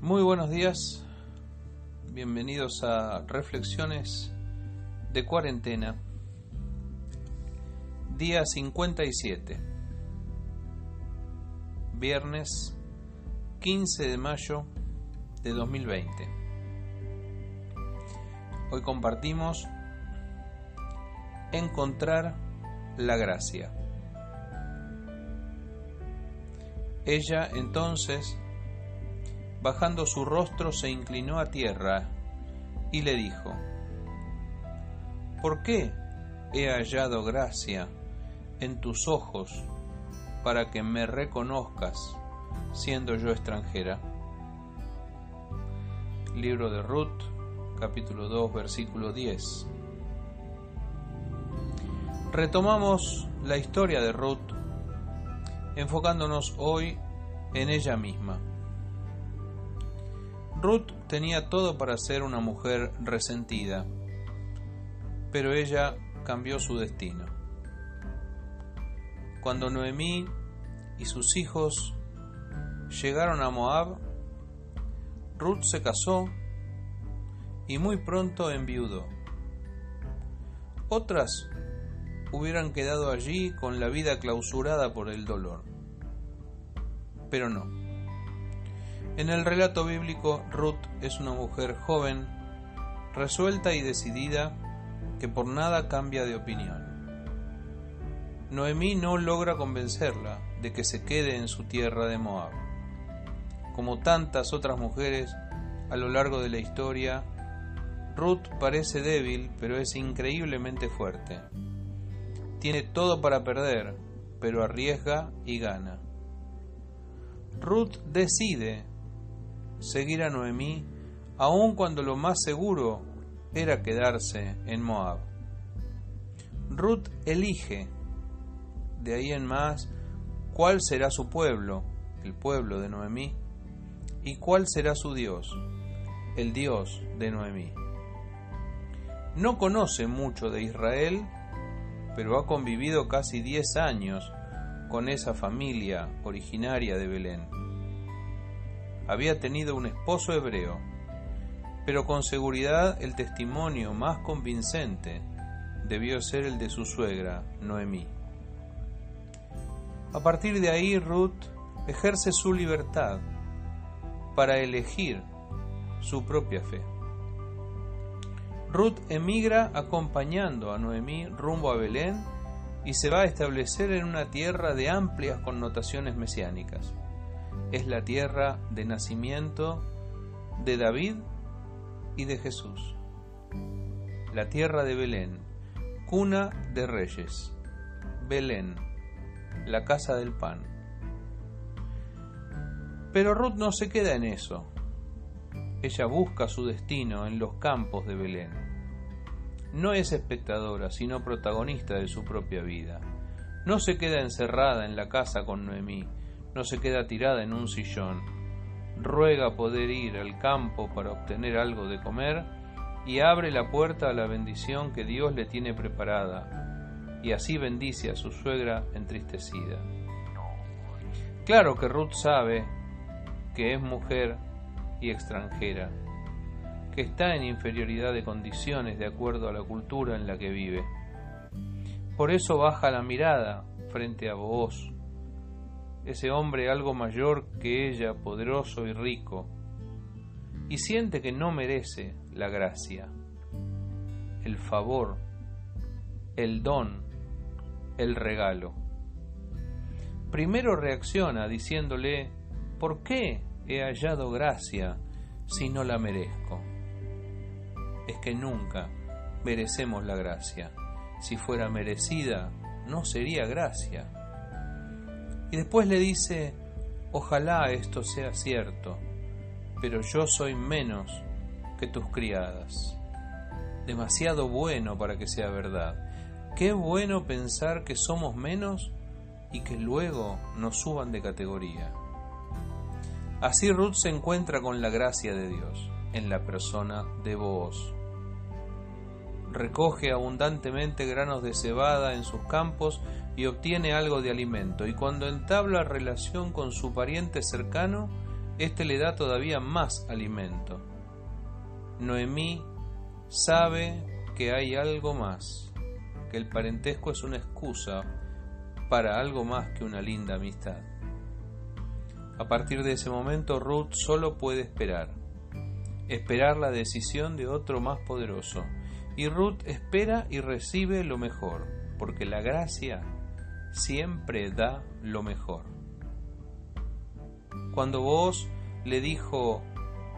Muy buenos días, bienvenidos a Reflexiones de Cuarentena, día 57, viernes 15 de mayo de 2020. Hoy compartimos Encontrar la gracia. Ella entonces bajando su rostro se inclinó a tierra y le dijo, ¿por qué he hallado gracia en tus ojos para que me reconozcas siendo yo extranjera? Libro de Ruth, capítulo 2, versículo 10. Retomamos la historia de Ruth, enfocándonos hoy en ella misma. Ruth tenía todo para ser una mujer resentida, pero ella cambió su destino. Cuando Noemí y sus hijos llegaron a Moab, Ruth se casó y muy pronto enviudó. Otras hubieran quedado allí con la vida clausurada por el dolor. Pero no. En el relato bíblico, Ruth es una mujer joven, resuelta y decidida, que por nada cambia de opinión. Noemí no logra convencerla de que se quede en su tierra de Moab. Como tantas otras mujeres a lo largo de la historia, Ruth parece débil, pero es increíblemente fuerte. Tiene todo para perder, pero arriesga y gana. Ruth decide seguir a Noemí, aun cuando lo más seguro era quedarse en Moab. Ruth elige, de ahí en más, cuál será su pueblo, el pueblo de Noemí, y cuál será su Dios, el Dios de Noemí. No conoce mucho de Israel, pero ha convivido casi diez años con esa familia originaria de Belén había tenido un esposo hebreo, pero con seguridad el testimonio más convincente debió ser el de su suegra, Noemí. A partir de ahí, Ruth ejerce su libertad para elegir su propia fe. Ruth emigra acompañando a Noemí rumbo a Belén y se va a establecer en una tierra de amplias connotaciones mesiánicas es la tierra de nacimiento de David y de Jesús. La tierra de Belén, cuna de reyes. Belén, la casa del pan. Pero Ruth no se queda en eso. Ella busca su destino en los campos de Belén. No es espectadora, sino protagonista de su propia vida. No se queda encerrada en la casa con Noemí, no se queda tirada en un sillón, ruega poder ir al campo para obtener algo de comer y abre la puerta a la bendición que Dios le tiene preparada, y así bendice a su suegra entristecida. Claro que Ruth sabe que es mujer y extranjera, que está en inferioridad de condiciones de acuerdo a la cultura en la que vive. Por eso baja la mirada frente a vos ese hombre algo mayor que ella, poderoso y rico, y siente que no merece la gracia, el favor, el don, el regalo. Primero reacciona diciéndole, ¿por qué he hallado gracia si no la merezco? Es que nunca merecemos la gracia. Si fuera merecida, no sería gracia. Y después le dice, ojalá esto sea cierto, pero yo soy menos que tus criadas. Demasiado bueno para que sea verdad. Qué bueno pensar que somos menos y que luego nos suban de categoría. Así Ruth se encuentra con la gracia de Dios en la persona de vos. recoge abundantemente granos de cebada en sus campos y obtiene algo de alimento, y cuando entabla relación con su pariente cercano, éste le da todavía más alimento. Noemí sabe que hay algo más, que el parentesco es una excusa para algo más que una linda amistad. A partir de ese momento Ruth solo puede esperar, esperar la decisión de otro más poderoso, y Ruth espera y recibe lo mejor, porque la gracia siempre da lo mejor. Cuando vos le dijo,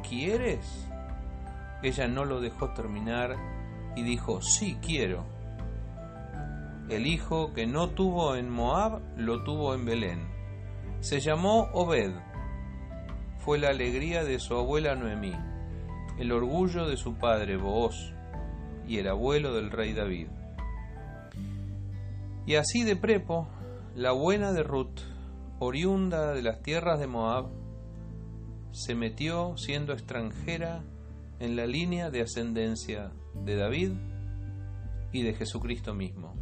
¿quieres? Ella no lo dejó terminar y dijo, sí quiero. El hijo que no tuvo en Moab lo tuvo en Belén. Se llamó Obed. Fue la alegría de su abuela Noemí, el orgullo de su padre Booz y el abuelo del rey David. Y así de prepo, la buena de Ruth, oriunda de las tierras de Moab, se metió siendo extranjera en la línea de ascendencia de David y de Jesucristo mismo.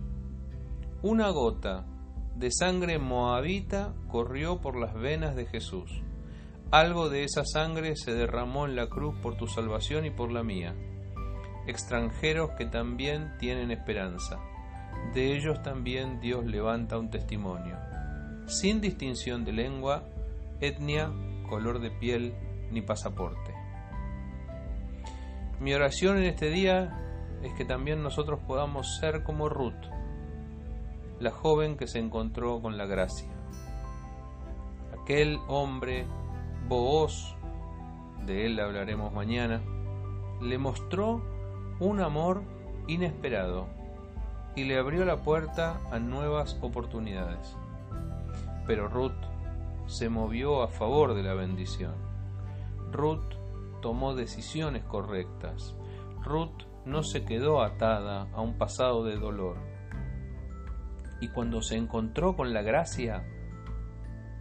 Una gota de sangre moabita corrió por las venas de Jesús. Algo de esa sangre se derramó en la cruz por tu salvación y por la mía. Extranjeros que también tienen esperanza. De ellos también Dios levanta un testimonio, sin distinción de lengua, etnia, color de piel ni pasaporte. Mi oración en este día es que también nosotros podamos ser como Ruth, la joven que se encontró con la gracia. Aquel hombre, Booz, de él hablaremos mañana, le mostró un amor inesperado y le abrió la puerta a nuevas oportunidades. Pero Ruth se movió a favor de la bendición. Ruth tomó decisiones correctas. Ruth no se quedó atada a un pasado de dolor. Y cuando se encontró con la gracia,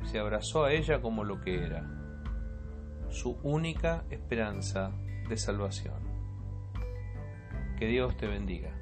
se abrazó a ella como lo que era, su única esperanza de salvación. Que Dios te bendiga.